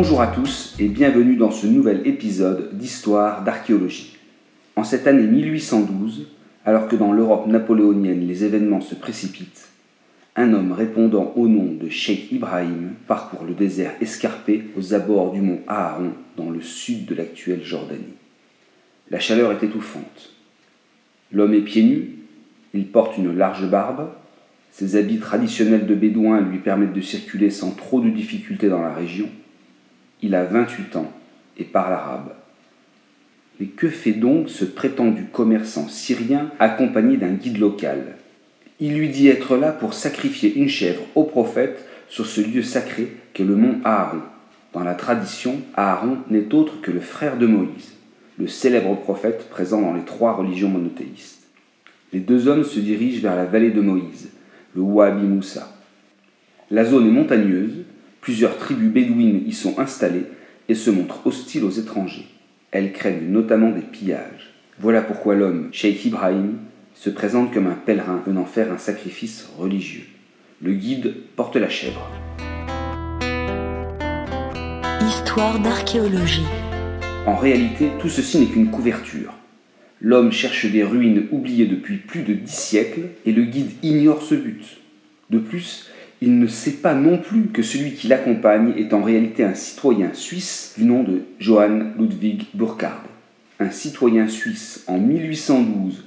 Bonjour à tous et bienvenue dans ce nouvel épisode d'Histoire d'archéologie. En cette année 1812, alors que dans l'Europe napoléonienne les événements se précipitent, un homme répondant au nom de Sheikh Ibrahim parcourt le désert escarpé aux abords du mont Aaron dans le sud de l'actuelle Jordanie. La chaleur est étouffante. L'homme est pieds nus, il porte une large barbe, ses habits traditionnels de bédouin lui permettent de circuler sans trop de difficultés dans la région. Il a 28 ans et parle arabe. Mais que fait donc ce prétendu commerçant syrien accompagné d'un guide local? Il lui dit être là pour sacrifier une chèvre au prophète sur ce lieu sacré qu'est le mont Aaron. Dans la tradition, Aaron n'est autre que le frère de Moïse, le célèbre prophète présent dans les trois religions monothéistes. Les deux hommes se dirigent vers la vallée de Moïse, le Wadi Moussa. La zone est montagneuse, plusieurs tribus bédouines y sont installées et se montrent hostiles aux étrangers. Elles craignent notamment des pillages. Voilà pourquoi l'homme, Sheikh Ibrahim, se présente comme un pèlerin venant faire un sacrifice religieux. Le guide porte la chèvre. Histoire d'archéologie. En réalité, tout ceci n'est qu'une couverture. L'homme cherche des ruines oubliées depuis plus de dix siècles et le guide ignore ce but. De plus, il ne sait pas non plus que celui qui l'accompagne est en réalité un citoyen suisse du nom de Johann Ludwig Burkhard. Un citoyen suisse en 1812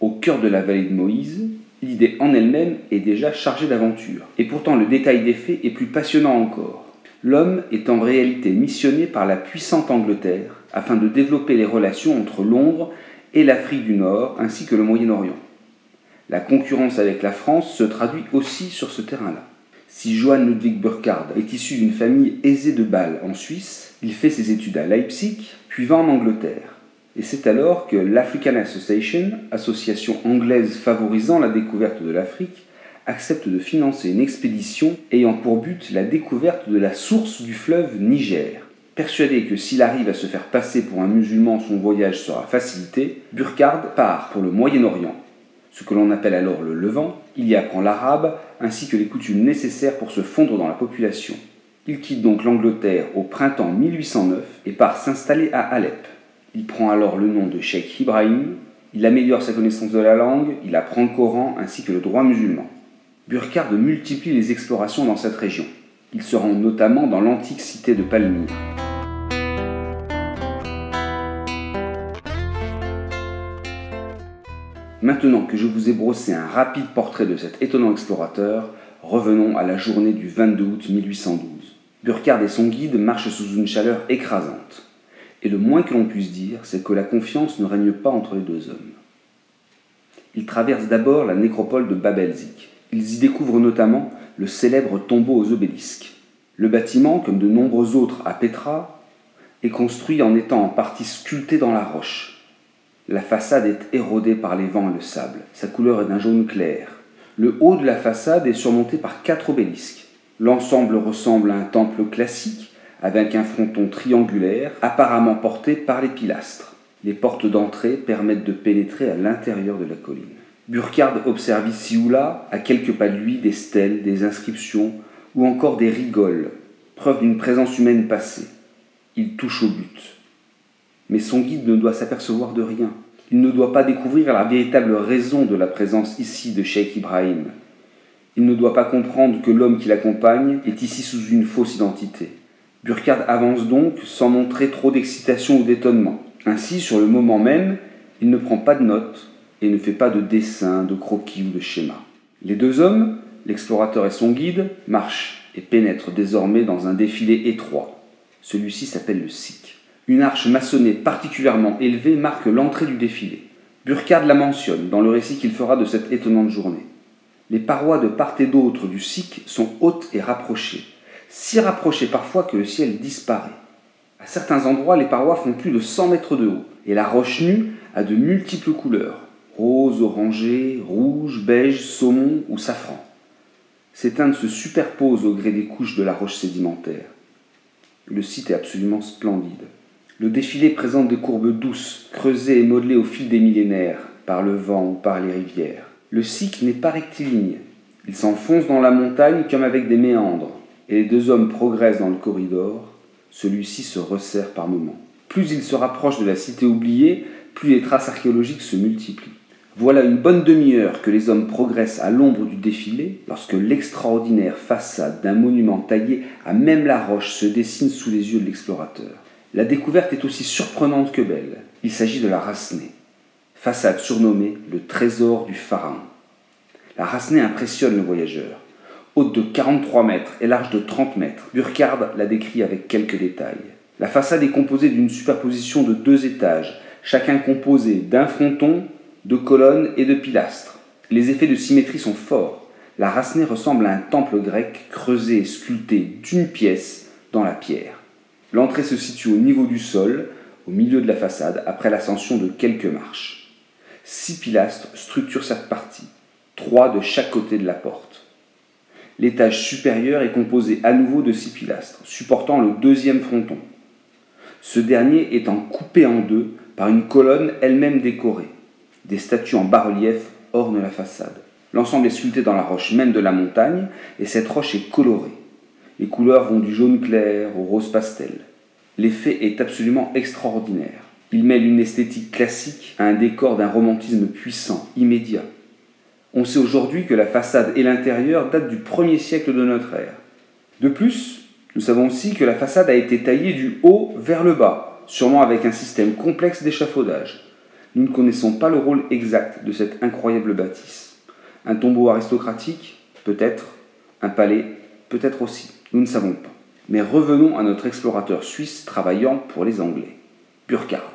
au cœur de la vallée de Moïse, l'idée en elle-même est déjà chargée d'aventure. Et pourtant le détail des faits est plus passionnant encore. L'homme est en réalité missionné par la puissante Angleterre afin de développer les relations entre Londres et l'Afrique du Nord ainsi que le Moyen-Orient. La concurrence avec la France se traduit aussi sur ce terrain-là. Si Johann Ludwig Burkhard est issu d'une famille aisée de Bâle en Suisse, il fait ses études à Leipzig, puis va en Angleterre. Et c'est alors que l'African Association, association anglaise favorisant la découverte de l'Afrique, accepte de financer une expédition ayant pour but la découverte de la source du fleuve Niger. Persuadé que s'il arrive à se faire passer pour un musulman, son voyage sera facilité, Burkhard part pour le Moyen-Orient, ce que l'on appelle alors le Levant. Il y apprend l'arabe ainsi que les coutumes nécessaires pour se fondre dans la population. Il quitte donc l'Angleterre au printemps 1809 et part s'installer à Alep. Il prend alors le nom de Sheikh Ibrahim, il améliore sa connaissance de la langue, il apprend le Coran ainsi que le droit musulman. Burkhard multiplie les explorations dans cette région. Il se rend notamment dans l'antique cité de Palmyre. Maintenant que je vous ai brossé un rapide portrait de cet étonnant explorateur, revenons à la journée du 22 août 1812. Burkhard et son guide marchent sous une chaleur écrasante. Et le moins que l'on puisse dire, c'est que la confiance ne règne pas entre les deux hommes. Ils traversent d'abord la nécropole de Babelzik. Ils y découvrent notamment le célèbre tombeau aux obélisques. Le bâtiment, comme de nombreux autres à Petra, est construit en étant en partie sculpté dans la roche, la façade est érodée par les vents et le sable. Sa couleur est d'un jaune clair. Le haut de la façade est surmonté par quatre obélisques. L'ensemble ressemble à un temple classique, avec un fronton triangulaire, apparemment porté par les pilastres. Les portes d'entrée permettent de pénétrer à l'intérieur de la colline. Burkhard observe ici ou là, à quelques pas de lui, des stèles, des inscriptions ou encore des rigoles, preuve d'une présence humaine passée. Il touche au but mais son guide ne doit s'apercevoir de rien. Il ne doit pas découvrir la véritable raison de la présence ici de Sheikh Ibrahim. Il ne doit pas comprendre que l'homme qui l'accompagne est ici sous une fausse identité. Burkhard avance donc sans montrer trop d'excitation ou d'étonnement. Ainsi, sur le moment même, il ne prend pas de notes et ne fait pas de dessin, de croquis ou de schéma. Les deux hommes, l'explorateur et son guide, marchent et pénètrent désormais dans un défilé étroit. Celui-ci s'appelle le Sikh. Une arche maçonnée particulièrement élevée marque l'entrée du défilé. Burkhard la mentionne dans le récit qu'il fera de cette étonnante journée. Les parois de part et d'autre du Sikh sont hautes et rapprochées, si rapprochées parfois que le ciel disparaît. À certains endroits, les parois font plus de 100 mètres de haut, et la roche nue a de multiples couleurs rose, orangé, rouge, beige, saumon ou safran. Ces teintes se superposent au gré des couches de la roche sédimentaire. Le site est absolument splendide. Le défilé présente des courbes douces, creusées et modelées au fil des millénaires, par le vent ou par les rivières. Le cycle n'est pas rectiligne. Il s'enfonce dans la montagne comme avec des méandres, et les deux hommes progressent dans le corridor, Celui-ci se resserre par moments. Plus il se rapproche de la cité oubliée, plus les traces archéologiques se multiplient. Voilà une bonne demi-heure que les hommes progressent à l'ombre du défilé lorsque l'extraordinaire façade d'un monument taillé à même la roche se dessine sous les yeux de l'explorateur. La découverte est aussi surprenante que belle. Il s'agit de la Rasnée, façade surnommée le trésor du pharaon. La Rasnée impressionne le voyageur. Haute de 43 mètres et large de 30 mètres, Burkhard la décrit avec quelques détails. La façade est composée d'une superposition de deux étages, chacun composé d'un fronton, de colonnes et de pilastres. Les effets de symétrie sont forts. La Rasnée ressemble à un temple grec creusé et sculpté d'une pièce dans la pierre. L'entrée se situe au niveau du sol, au milieu de la façade, après l'ascension de quelques marches. Six pilastres structurent cette partie, trois de chaque côté de la porte. L'étage supérieur est composé à nouveau de six pilastres, supportant le deuxième fronton. Ce dernier étant coupé en deux par une colonne elle-même décorée. Des statues en bas-relief ornent la façade. L'ensemble est sculpté dans la roche même de la montagne, et cette roche est colorée. Les couleurs vont du jaune clair au rose pastel. L'effet est absolument extraordinaire. Il mêle une esthétique classique à un décor d'un romantisme puissant, immédiat. On sait aujourd'hui que la façade et l'intérieur datent du 1er siècle de notre ère. De plus, nous savons aussi que la façade a été taillée du haut vers le bas, sûrement avec un système complexe d'échafaudage. Nous ne connaissons pas le rôle exact de cette incroyable bâtisse. Un tombeau aristocratique Peut-être. Un palais Peut-être aussi. Nous ne savons pas. Mais revenons à notre explorateur suisse travaillant pour les Anglais. Burkhard.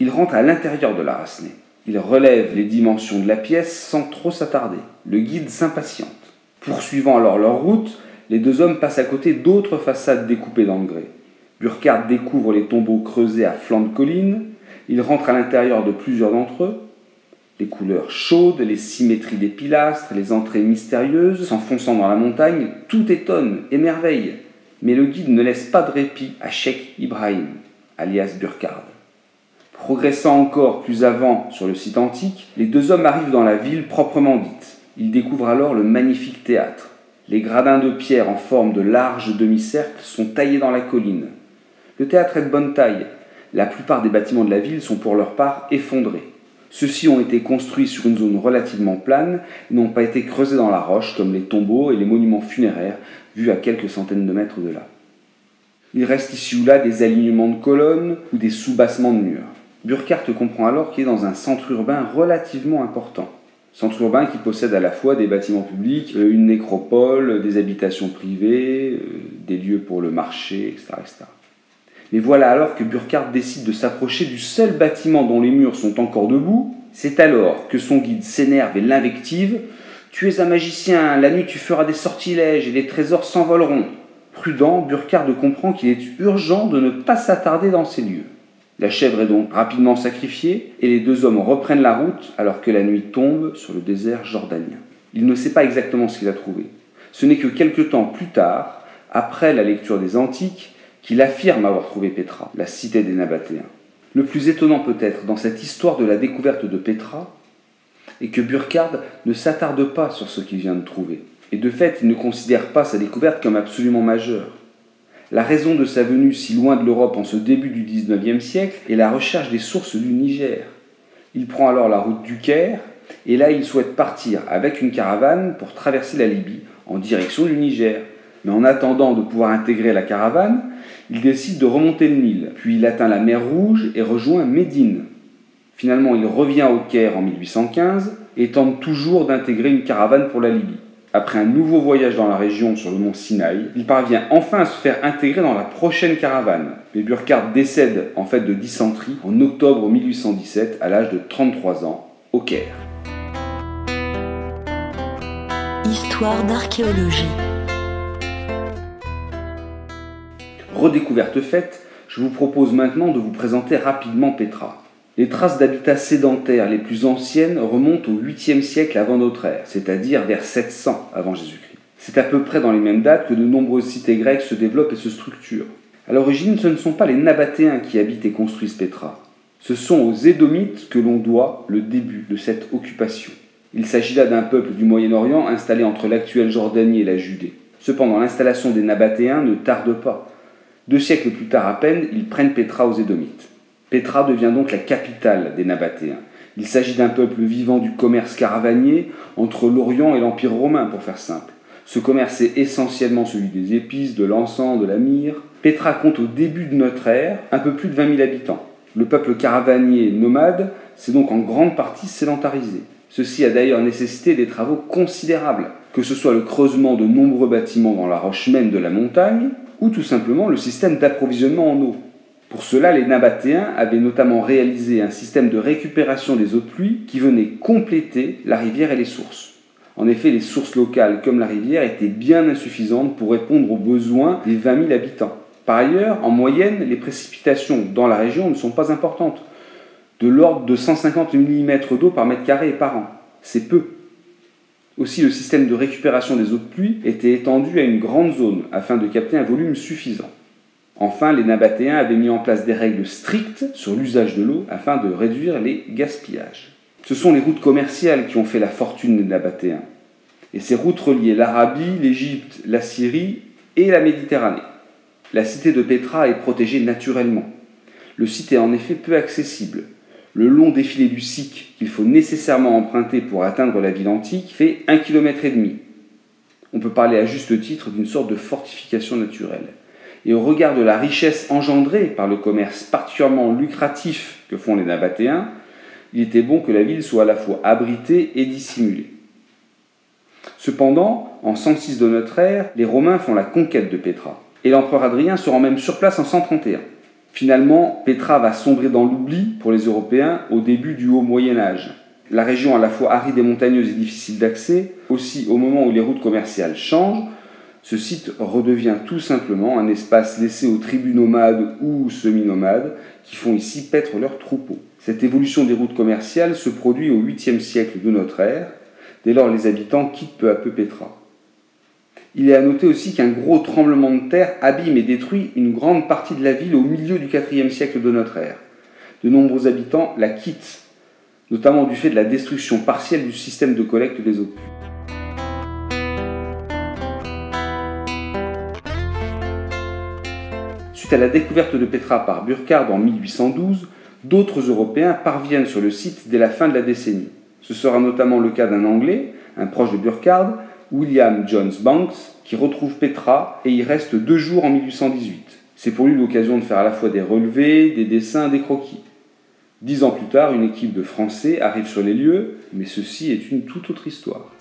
Il rentre à l'intérieur de la Rasnée. Il relève les dimensions de la pièce sans trop s'attarder. Le guide s'impatiente. Poursuivant alors leur route, les deux hommes passent à côté d'autres façades découpées grès. Burkhard découvre les tombeaux creusés à flanc de colline. Il rentre à l'intérieur de plusieurs d'entre eux. Les couleurs chaudes, les symétries des pilastres, les entrées mystérieuses, s'enfonçant dans la montagne, tout étonne, émerveille. Mais le guide ne laisse pas de répit à Sheikh Ibrahim, alias Burkhard. Progressant encore plus avant sur le site antique, les deux hommes arrivent dans la ville proprement dite. Ils découvrent alors le magnifique théâtre. Les gradins de pierre en forme de larges demi-cercles sont taillés dans la colline. Le théâtre est de bonne taille. La plupart des bâtiments de la ville sont pour leur part effondrés. Ceux-ci ont été construits sur une zone relativement plane n'ont pas été creusés dans la roche comme les tombeaux et les monuments funéraires vus à quelques centaines de mètres de là. Il reste ici ou là des alignements de colonnes ou des sous-bassements de murs. Burkhardt comprend alors qu'il est dans un centre urbain relativement important. Centre urbain qui possède à la fois des bâtiments publics, euh, une nécropole, des habitations privées, euh, des lieux pour le marché, etc. Mais voilà alors que Burkhardt décide de s'approcher du seul bâtiment dont les murs sont encore debout. C'est alors que son guide s'énerve et l'invective. Tu es un magicien, la nuit tu feras des sortilèges et les trésors s'envoleront. Prudent, Burkhardt comprend qu'il est urgent de ne pas s'attarder dans ces lieux. La chèvre est donc rapidement sacrifiée et les deux hommes reprennent la route alors que la nuit tombe sur le désert jordanien. Il ne sait pas exactement ce qu'il a trouvé. Ce n'est que quelque temps plus tard, après la lecture des Antiques, qu'il affirme avoir trouvé Petra, la cité des Nabatéens. Le plus étonnant peut-être dans cette histoire de la découverte de Petra est que Burkhard ne s'attarde pas sur ce qu'il vient de trouver. Et de fait, il ne considère pas sa découverte comme absolument majeure. La raison de sa venue si loin de l'Europe en ce début du XIXe siècle est la recherche des sources du Niger. Il prend alors la route du Caire et là il souhaite partir avec une caravane pour traverser la Libye en direction du Niger. Mais en attendant de pouvoir intégrer la caravane, il décide de remonter le Nil, puis il atteint la mer Rouge et rejoint Médine. Finalement, il revient au Caire en 1815 et tente toujours d'intégrer une caravane pour la Libye. Après un nouveau voyage dans la région sur le mont Sinaï, il parvient enfin à se faire intégrer dans la prochaine caravane. Mais Burkhard décède en fait de dysenterie en octobre 1817 à l'âge de 33 ans au Caire. Histoire d'archéologie. Redécouverte faite, je vous propose maintenant de vous présenter rapidement Petra. Les traces d'habitat sédentaires les plus anciennes remontent au 8e siècle avant notre ère, c'est-à-dire vers 700 avant Jésus-Christ. C'est à peu près dans les mêmes dates que de nombreuses cités grecques se développent et se structurent. À l'origine, ce ne sont pas les Nabatéens qui habitent et construisent Petra. Ce sont aux Édomites que l'on doit le début de cette occupation. Il s'agit là d'un peuple du Moyen-Orient installé entre l'actuelle Jordanie et la Judée. Cependant, l'installation des Nabatéens ne tarde pas. Deux siècles plus tard à peine, ils prennent Pétra aux Édomites. Pétra devient donc la capitale des Nabatéens. Il s'agit d'un peuple vivant du commerce caravanier entre l'Orient et l'Empire romain, pour faire simple. Ce commerce est essentiellement celui des épices, de l'encens, de la myrrhe. Pétra compte au début de notre ère un peu plus de 20 000 habitants. Le peuple caravanier nomade s'est donc en grande partie sédentarisé. Ceci a d'ailleurs nécessité des travaux considérables, que ce soit le creusement de nombreux bâtiments dans la roche même de la montagne, ou tout simplement le système d'approvisionnement en eau. Pour cela, les Nabatéens avaient notamment réalisé un système de récupération des eaux de pluie qui venait compléter la rivière et les sources. En effet, les sources locales comme la rivière étaient bien insuffisantes pour répondre aux besoins des 20 000 habitants. Par ailleurs, en moyenne, les précipitations dans la région ne sont pas importantes, de l'ordre de 150 mm d'eau par mètre carré par an. C'est peu. Aussi, le système de récupération des eaux de pluie était étendu à une grande zone afin de capter un volume suffisant. Enfin, les Nabatéens avaient mis en place des règles strictes sur l'usage de l'eau afin de réduire les gaspillages. Ce sont les routes commerciales qui ont fait la fortune des Nabatéens. Et ces routes reliaient l'Arabie, l'Égypte, la Syrie et la Méditerranée. La cité de Pétra est protégée naturellement. Le site est en effet peu accessible. Le long défilé du Sic qu'il faut nécessairement emprunter pour atteindre la ville antique fait un kilomètre et demi. On peut parler à juste titre d'une sorte de fortification naturelle et au regard de la richesse engendrée par le commerce particulièrement lucratif que font les Nabatéens, il était bon que la ville soit à la fois abritée et dissimulée. Cependant, en 106 de notre ère, les Romains font la conquête de Pétra, et l'empereur Adrien se rend même sur place en 131. Finalement, Pétra va sombrer dans l'oubli pour les Européens au début du Haut Moyen Âge. La région à la fois aride et montagneuse et difficile d'accès, aussi au moment où les routes commerciales changent, ce site redevient tout simplement un espace laissé aux tribus nomades ou semi-nomades qui font ici paître leurs troupeaux. Cette évolution des routes commerciales se produit au 8e siècle de notre ère, dès lors les habitants quittent peu à peu Pétra. Il est à noter aussi qu'un gros tremblement de terre abîme et détruit une grande partie de la ville au milieu du 4e siècle de notre ère. De nombreux habitants la quittent, notamment du fait de la destruction partielle du système de collecte des eaux Suite à la découverte de Petra par Burkhard en 1812, d'autres Européens parviennent sur le site dès la fin de la décennie. Ce sera notamment le cas d'un Anglais, un proche de Burkhard, William Jones Banks, qui retrouve Petra et y reste deux jours en 1818. C'est pour lui l'occasion de faire à la fois des relevés, des dessins, des croquis. Dix ans plus tard, une équipe de Français arrive sur les lieux, mais ceci est une toute autre histoire.